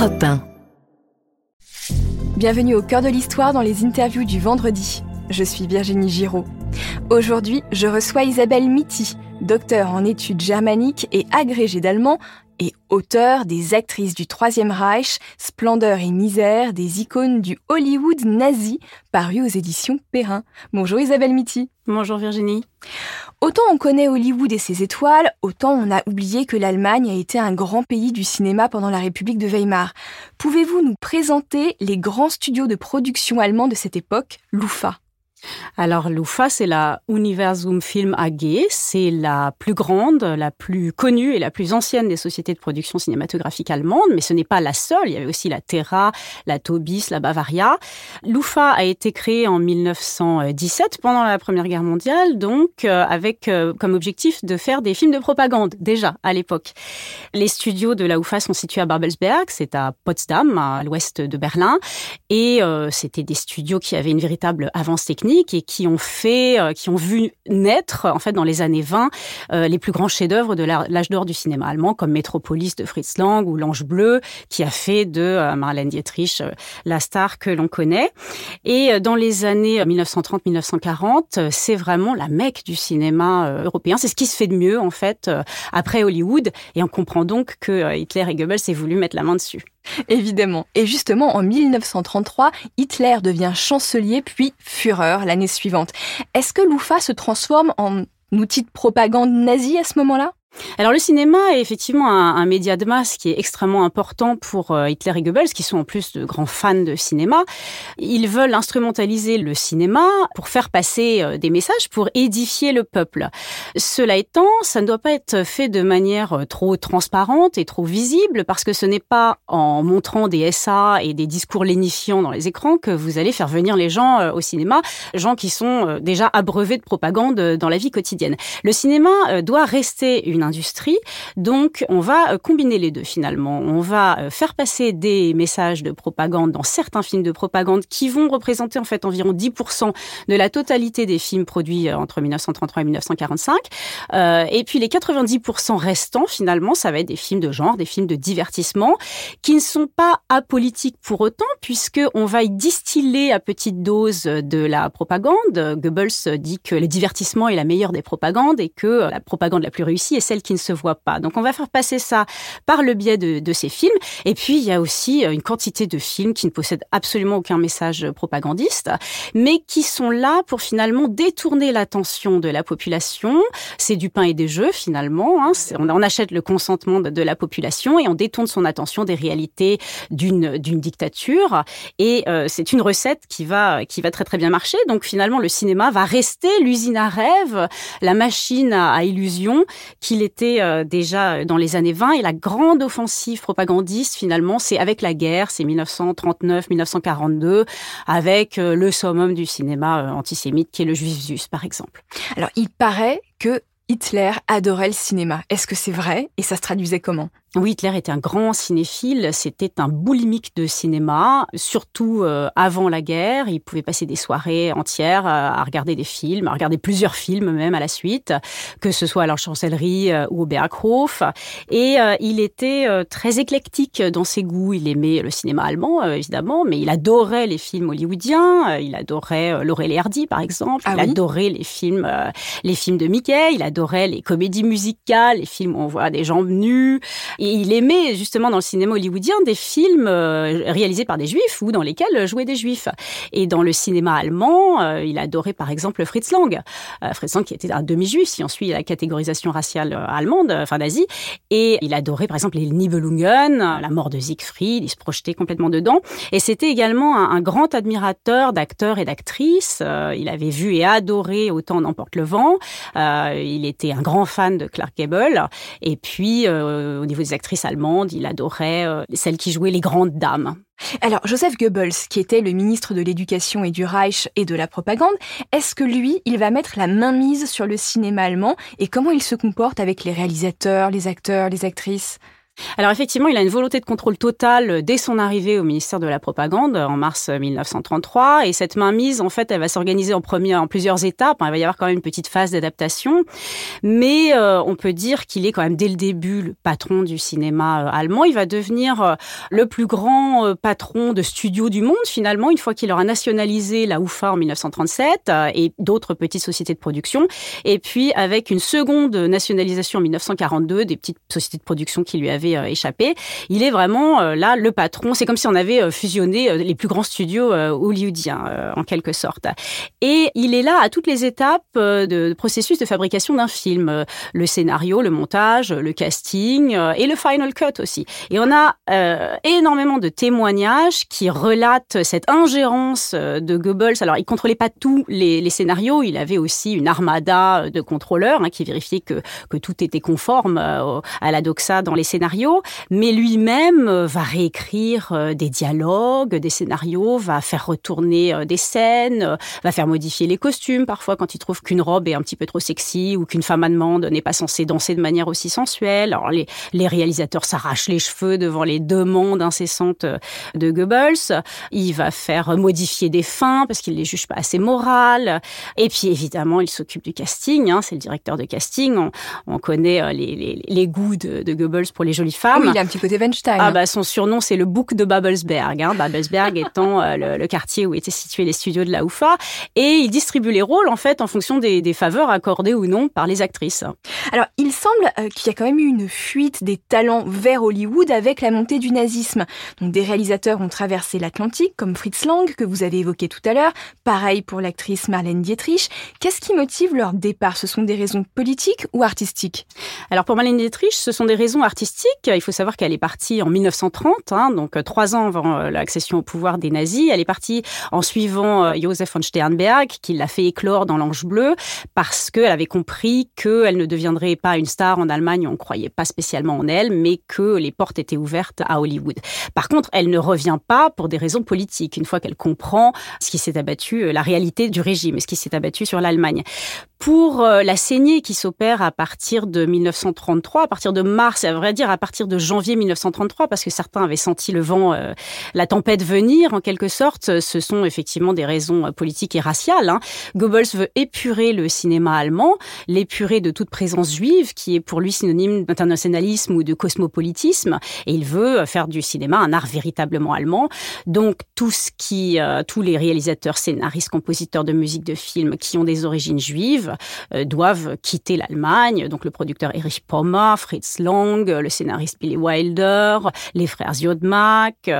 Europe 1. Bienvenue au cœur de l'histoire dans les interviews du vendredi. Je suis Virginie Giraud. Aujourd'hui, je reçois Isabelle Mitty, docteur en études germaniques et agrégée d'allemand et auteur des actrices du Troisième Reich, Splendeur et misère, des icônes du Hollywood nazi, paru aux éditions Perrin. Bonjour Isabelle Mitty. Bonjour Virginie. Autant on connaît Hollywood et ses étoiles, autant on a oublié que l'Allemagne a été un grand pays du cinéma pendant la République de Weimar. Pouvez-vous nous présenter les grands studios de production allemands de cette époque, l'UFA alors l'UFA, c'est la Universum Film AG, c'est la plus grande, la plus connue et la plus ancienne des sociétés de production cinématographique allemandes, mais ce n'est pas la seule, il y avait aussi la Terra, la Tobis, la Bavaria. L'UFA a été créée en 1917 pendant la Première Guerre mondiale, donc euh, avec euh, comme objectif de faire des films de propagande déjà à l'époque. Les studios de la sont situés à Babelsberg, c'est à Potsdam, à l'ouest de Berlin, et euh, c'était des studios qui avaient une véritable avance technique et qui ont fait, euh, qui ont vu naître en fait dans les années 20 euh, les plus grands chefs-d'œuvre de l'âge d'or du cinéma allemand, comme Metropolis de Fritz Lang ou L'Ange bleu, qui a fait de euh, Marlène Dietrich la star que l'on connaît. Et dans les années 1930-1940, c'est vraiment la mecque du cinéma européen. C'est ce qui se fait de mieux en fait après Hollywood, et on comprend donc que Hitler et Goebbels aient voulu mettre la main dessus. Évidemment. Et justement, en 1933, Hitler devient chancelier puis Führer l'année suivante. Est-ce que l'UFA se transforme en outil de propagande nazie à ce moment-là? Alors le cinéma est effectivement un, média de masse qui est extrêmement important pour euh, Hitler et Goebbels, qui sont en plus de grands fans de cinéma. Ils veulent instrumentaliser le cinéma pour faire passer euh, des messages, pour édifier le peuple. Cela étant, ça ne doit pas être fait de manière euh, trop transparente et trop visible, parce que ce n'est pas en montrant des SA et des discours lénifiants dans les écrans que vous allez faire venir les gens au cinéma, gens qui sont déjà abreuvés de propagande dans la vie quotidienne. Le cinéma doit rester une industrie. Donc, on va euh, combiner les deux finalement. On va euh, faire passer des messages de propagande dans certains films de propagande qui vont représenter en fait environ 10% de la totalité des films produits euh, entre 1933 et 1945. et puis les 90% restants, finalement, ça va être des films de genre, des films de divertissement, qui ne sont pas apolitiques pour autant, puisque on va y distiller à petite dose de la propagande. Goebbels dit que le divertissement est la meilleure des propagandes et que la propagande la plus réussie est celle qui ne se voit pas. Donc on va faire passer ça par le biais de, ces films. Et puis il y a aussi euh, une quantité de films qui ne possèdent absolument aucun message propagandiste, mais qui sont là pour finalement détourner l'attention de la population. C'est du pain et des jeux finalement. Hein. On, achète le consentement de, la population et on détourne son attention des réalités d'une dictature. Et euh, c'est une recette qui va qui va très très bien marcher. Donc finalement le cinéma va rester l'usine à rêve, la machine à, à illusion qu'il était euh, déjà dans les années 20 et la grande offensive propagandiste finalement c'est avec la guerre, c'est 1939-1942 avec euh, le summum du cinéma euh, antisémite qui est le Juif Zus par exemple. Alors il paraît que Hitler adorait le cinéma. Est-ce que c'est vrai et ça se traduisait comment? Oui, Hitler était un grand cinéphile, c'était un boulimique de cinéma, surtout euh, avant la guerre. Il pouvait passer des soirées entières euh, à regarder des films, à regarder plusieurs films même à la suite, que ce soit à la chancellerie euh, ou au Berghof. Et il était très éclectique dans ses goûts. Il aimait le cinéma allemand, évidemment, mais il adorait les films hollywoodiens. Il adorait Laurel et Hardy, par exemple. Ah il adorait les films, les films de Mickey. Il adorait les comédies musicales, les films où on voit des gens nus. Il aimait justement dans le cinéma hollywoodien des films euh, réalisés par des juifs ou dans lesquels jouaient des juifs. Et dans le cinéma allemand, euh, il adorait par exemple Fritz Lang. Euh, Fritz Lang qui était un demi-juif si on suit la catégorisation raciale allemande, enfin d'Asie. Et il adorait par exemple les Nibelungen, la mort de Siegfried, il se projetait complètement dedans. Et c'était également un, grand admirateur d'acteurs et d'actrices. il avait vu et adoré Autant n'emporte le vent. il était un grand fan de Clark Gable. Et puis au niveau des actrices allemandes, il adorait euh, celles qui jouaient les grandes dames. Alors, Joseph Goebbels, qui était le ministre de l'Éducation et du Reich et de la propagande, est-ce que lui, il va mettre la main mise sur le cinéma allemand et comment il se comporte avec les réalisateurs, les acteurs, les actrices? Alors effectivement, il a une volonté de contrôle totale dès son arrivée au ministère de la Propagande en mars 1933. Et cette mainmise, en fait, elle va s'organiser en en plusieurs étapes. Il va y avoir quand même une petite phase d'adaptation, mais euh, on peut dire qu'il est quand même dès le début le patron du cinéma euh, allemand. Il va devenir euh, le plus grand patron de studio du monde finalement une fois qu'il aura nationalisé la UFA en 1937 et d'autres petites sociétés de production. Et puis avec une seconde nationalisation en 1942 des petites sociétés de production qui lui avaient échappé, il est vraiment là le patron. C'est comme si on avait fusionné les plus grands studios hollywoodiens en quelque sorte. Et il est là à toutes les étapes de processus de fabrication d'un film, le scénario, le montage, le casting et le final cut aussi. Et on a énormément de témoignages qui relatent cette ingérence de Goebbels. Alors, il contrôlait pas tous les, scénarios, il avait aussi une armada de contrôleurs hein, qui vérifiaient que tout était conforme à la doxa dans les scénarios, mais lui-même va réécrire des dialogues, des scénarios, va faire retourner des scènes, va faire modifier les costumes parfois quand il trouve qu'une robe est un petit peu trop sexy ou qu'une femme allemande n'est pas censée danser de manière aussi sensuelle. Alors les, réalisateurs s'arrachent les cheveux devant les demandes incessantes de Goebbels. Il va faire modifier des fins parce qu'il les juge pas assez morales. Et puis évidemment, il s'occupe du casting. Hein, c'est le directeur de casting. On, on connaît euh, les goûts de, de, Goebbels pour les Oui, il a un petit côté Weinstein. Ah bah son surnom c'est le bouc de Babelsberg. Hein, Babelsberg étant euh, le, le, quartier où étaient situés les studios de la UFA. Et il distribue les rôles en fait en fonction des, des faveurs accordées ou non par les actrices. Alors il semble euh, qu'il y a quand même eu une fuite des talents vers Hollywood avec la montée du nazisme. Donc des réalisateurs ont traversé l'Atlantique comme Fritz Lang que vous avez évoqué tout à l'heure. Pareil pour l'actrice Marlène Dietrich. Qu'est-ce qui motive leur départ? Ce sont des raisons politiques ou artistiques? Alors pour Marlène Dietrich, ce sont des raisons artistiques. Il faut savoir qu'elle est partie en 1930, hein, donc euh, trois ans avant euh, l'accession au pouvoir des nazis. Elle est partie en suivant Joseph von Sternberg, qui l'a fait éclore dans l'Ange bleu, parce qu'elle avait compris qu'elle ne deviendrait pas une star en Allemagne, on ne croyait pas spécialement en elle, mais que les portes étaient ouvertes à Hollywood. Par contre, elle ne revient pas pour des raisons politiques, une fois qu'elle comprend ce qui s'est abattu, euh, la réalité du régime, ce qui s'est abattu sur l'Allemagne. Pour euh, la saignée qui s'opère à partir de 1933, à partir de mars, à vrai dire à partir de janvier 1933, parce que certains avaient senti le vent, euh, la tempête venir en quelque sorte, ce sont effectivement des raisons politiques et raciales. Hein. Goebbels veut épurer le cinéma allemand, l'épurer de toute présence juive, qui est pour lui synonyme d'internationalisme ou de cosmopolitisme, et il veut faire du cinéma un art véritablement allemand. Donc euh, tous les réalisateurs, scénaristes, compositeurs de musique de film qui ont des origines juives euh, doivent quitter l'Allemagne. Donc le producteur Erich Pommer, Fritz Lang, le scénariste Billy Wilder, les frères Jodmak,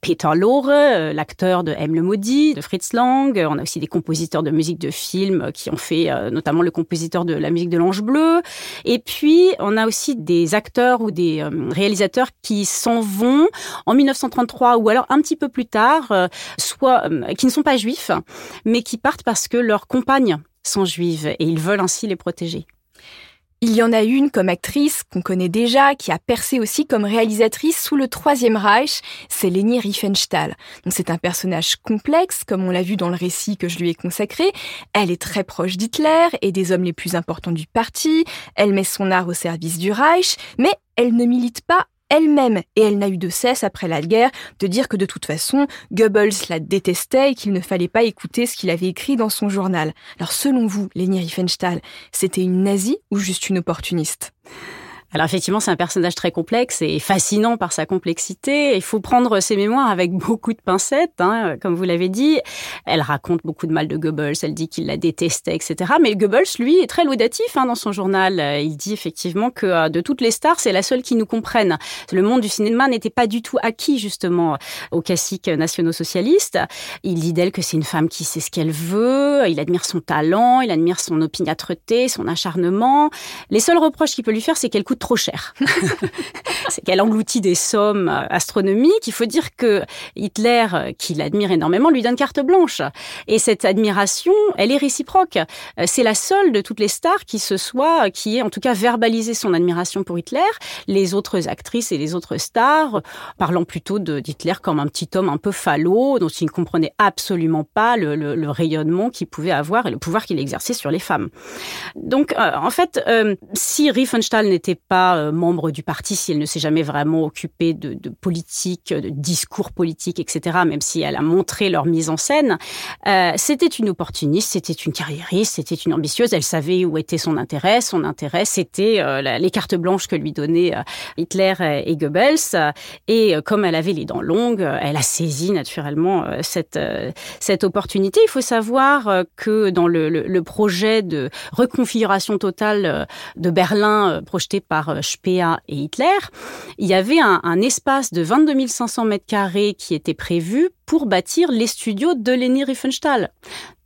Peter Lorre, l'acteur de M le maudit de Fritz Lang. On a aussi des compositeurs de musique de film qui ont fait euh, notamment le compositeur de la musique de l'Ange bleu. Et puis on a aussi des acteurs ou des réalisateurs qui s'en vont en 1933 ou alors un petit peu plus tard, soit qui ne sont pas juifs, mais qui partent parce que leurs compagnes sont juives et ils veulent ainsi les protéger. Il y en a une comme actrice qu'on connaît déjà, qui a percé aussi comme réalisatrice sous le Troisième Reich, c'est Leni Riefenstahl. C'est un personnage complexe, comme on l'a vu dans le récit que je lui ai consacré. Elle est très proche d'Hitler et des hommes les plus importants du parti. Elle met son art au service du Reich, mais elle ne milite pas elle-même, et elle n'a eu de cesse après la guerre de dire que de toute façon, Goebbels la détestait et qu'il ne fallait pas écouter ce qu'il avait écrit dans son journal. Alors selon vous, Leni Riefenstahl, c'était une nazie ou juste une opportuniste? Alors effectivement, c'est un personnage très complexe et fascinant par sa complexité. Il faut prendre ses mémoires avec beaucoup de pincettes, hein, comme vous l'avez dit. Elle raconte beaucoup de mal de Goebbels, elle dit qu'il la détestait, etc. Mais Goebbels, lui, est très laudatif hein, dans son journal. Il dit effectivement que euh, de toutes les stars, c'est la seule qui nous comprenne. Le monde du cinéma n'était pas du tout acquis justement aux classiques nationaux-socialistes. Il dit d'elle que c'est une femme qui sait ce qu'elle veut, il admire son talent, il admire son opiniâtreté, son acharnement. Les seuls reproches qu'il peut lui faire, c'est qu'elle coûte trop cher. c'est qu'elle engloutit des sommes euh, astronomiques. Il faut dire que Hitler, euh, qui l'admire énormément, lui donne carte blanche. Et cette admiration, elle est réciproque. Euh, c'est la seule de toutes les stars qui se soit, qui ait en tout cas verbalisé son admiration pour Hitler. Les autres actrices et les autres stars parlant plutôt d'Hitler comme un petit homme un peu falot, dont ils ne comprenaient absolument pas le, rayonnement qu'il pouvait avoir et le pouvoir qu'il exerçait sur les femmes. Donc, en fait, si Riefenstahl n'était pas membre du parti si elle ne jamais vraiment occupée de, de, politique, de discours politique, etc., même si elle a montré leur mise en scène. Euh, c'était une opportuniste, c'était une carriériste, c'était une ambitieuse. Elle savait où était son intérêt. Son intérêt, c'était euh, les cartes blanches que lui donnaient Hitler et Goebbels. Et comme elle avait les dents longues, elle a saisi naturellement cette, cette opportunité. Il faut savoir que dans le, le, le projet de reconfiguration totale de Berlin projeté par euh, Speer et Hitler, il y avait un, espace de 22 500 mètres carrés qui était prévu pour bâtir les studios de Leni Riefenstahl.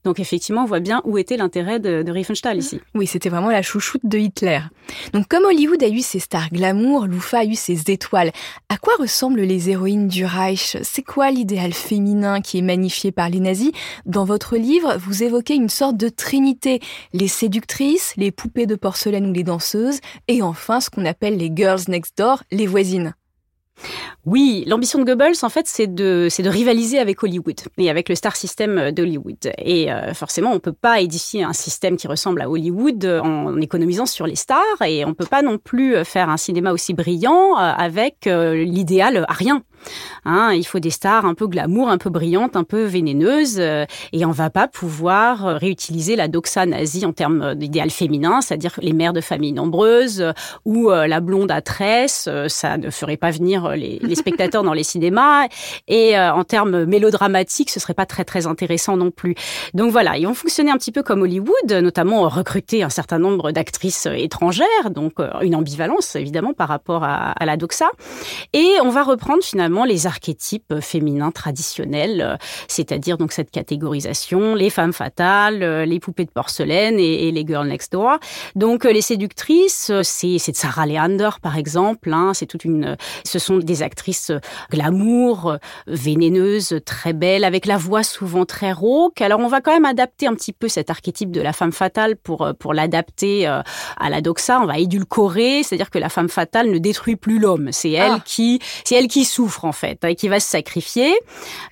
Donc effectivement, on voit bien où était l'intérêt de, Riefenstahl ici. Oui, c'était vraiment la chouchoute de Hitler. Donc comme Hollywood a eu ses stars glamour, Loufa a eu ses étoiles. À quoi ressemblent les héroïnes du Reich? C'est quoi l'idéal féminin qui est magnifié par les nazis? Dans votre livre, vous évoquez une sorte de trinité. Les séductrices, les poupées de porcelaine ou les danseuses, et enfin ce qu'on appelle les girls next door, les voisines. Oui, l'ambition de Goebbels, en fait, c'est de, de rivaliser avec Hollywood et avec le star system d'Hollywood. Et euh, forcément, on peut pas édifier un système qui ressemble à Hollywood en économisant sur les stars et on peut pas non plus faire un cinéma aussi brillant euh, avec euh, l'idéal à rien. Hein, il faut des stars un peu glamour, un peu brillantes, un peu vénéneuses, euh, et on va pas pouvoir euh, réutiliser la doxa nazie en termes d'idéal féminin, c'est-à-dire les mères de familles nombreuses euh, ou la blonde à tresse. ça ne ferait pas venir les, spectateurs dans les cinémas. Et en termes mélodramatiques, ce serait pas très très intéressant non plus. Donc voilà, ils ont fonctionné un petit peu comme Hollywood, notamment recruter un certain nombre d'actrices étrangères, donc une ambivalence évidemment par rapport à la doxa. Et on va reprendre finalement les archétypes féminins traditionnels, euh, c'est-à-dire donc cette catégorisation, les femmes fatales, euh, les poupées de porcelaine et, les girls next door. Donc euh, les séductrices, c'est c'est Sarah Leander par exemple. Hein, c'est toute une, ce sont des actrices glamour, vénéneuses, très belles, avec la voix souvent très rauque. Alors on va quand même adapter un petit peu cet archétype de la femme fatale pour pour l'adapter à la doxa. On va édulcorer, c'est-à-dire que la femme fatale ne détruit plus l'homme. C'est elle ah. qui, c'est elle qui souffre en fait, et qui va se sacrifier.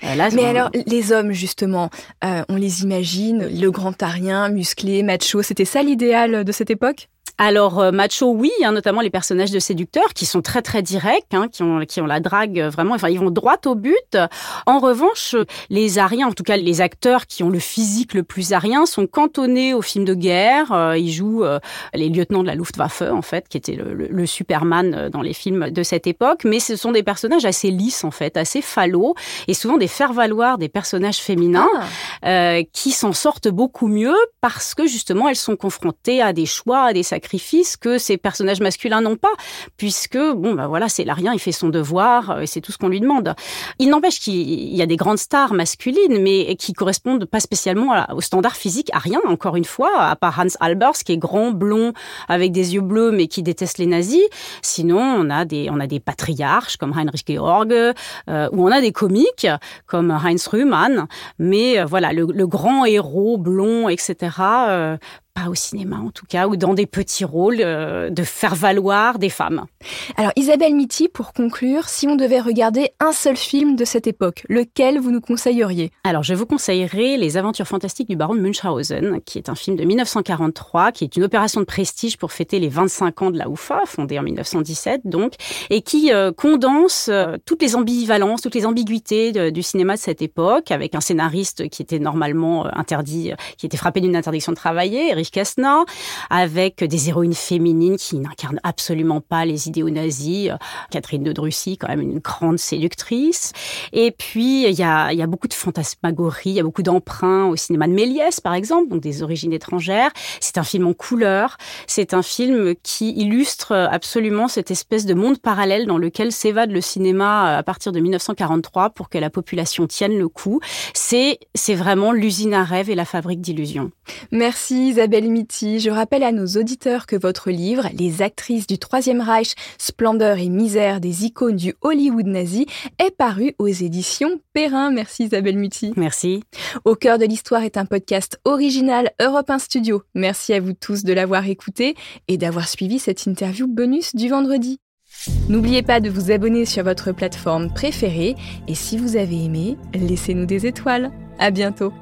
Euh, là, Mais alors, les hommes, justement, euh, on les imagine, le grand arien, musclé, macho, c'était ça l'idéal de cette époque? Alors euh, macho, oui, hein, notamment les personnages de séducteurs qui sont très très directs, hein, qui ont qui ont la drague vraiment. Enfin, ils vont droit au but. En revanche, les Ariens, en tout cas les acteurs qui ont le physique le plus arien, sont cantonnés aux films de guerre. Euh, ils jouent euh, les lieutenants de la Luftwaffe, en fait, qui était le, le, Superman dans les films de cette époque. Mais ce sont des personnages assez lisses, en fait, assez fallots, et souvent des faire-valoir des personnages féminins ah. qui s'en sortent beaucoup mieux parce que justement elles sont confrontées à des choix, à des sacrifices que ces personnages masculins n'ont pas, puisque bon bah voilà, c'est l'arien, il fait son devoir euh, et c'est tout ce qu'on lui demande. Il n'empêche qu'il y a des grandes stars masculines, mais qui correspondent pas spécialement au standard physique à rien. Encore une fois, à part Hans Albers qui est grand, blond, avec des yeux bleus, mais qui déteste les nazis. Sinon, on a des on a des patriarches comme Heinrich Georg, euh, ou on a des comiques comme Heinz Rühmann. Mais euh, voilà, le, grand héros blond, etc. pas au cinéma en tout cas, ou dans des petits rôles euh, de faire valoir des femmes. Alors Isabelle Mitty, pour conclure, si on devait regarder un seul film de cette époque, lequel vous nous conseilleriez? Alors je vous conseillerais Les aventures fantastiques du baron de Munchausen, qui est un film de 1943, qui est une opération de prestige pour fêter les 25 ans de la UFA, fondée en 1917 donc, et qui euh, condense euh, toutes les ambivalences, toutes les ambiguïtés de, du cinéma de cette époque, avec un scénariste qui était normalement interdit, qui était frappé d'une interdiction de travailler, Kessner, avec des héroïnes féminines qui n'incarnent absolument pas les idéaux nazis. Catherine de Drussy, quand même une grande séductrice. Et puis, il y a, beaucoup de fantasmagorie, il y a beaucoup d'emprunts au cinéma de Méliès, par exemple, donc des origines étrangères. C'est un film en couleur. C'est un film qui illustre absolument cette espèce de monde parallèle dans lequel s'évade le cinéma à partir de 1943 pour que la population tienne le coup. C'est vraiment l'usine à rêve et la fabrique d'illusions. Merci Isabelle je rappelle à nos auditeurs que votre livre, Les actrices du Troisième Reich, splendeur et misère des icônes du Hollywood nazi, est paru aux éditions Perrin. Merci Isabelle Muti. Merci. Au cœur de l'histoire est un podcast original Europe 1 Studio. Merci à vous tous de l'avoir écouté et d'avoir suivi cette interview bonus du vendredi. N'oubliez pas de vous abonner sur votre plateforme préférée et si vous avez aimé, laissez-nous des étoiles. À bientôt.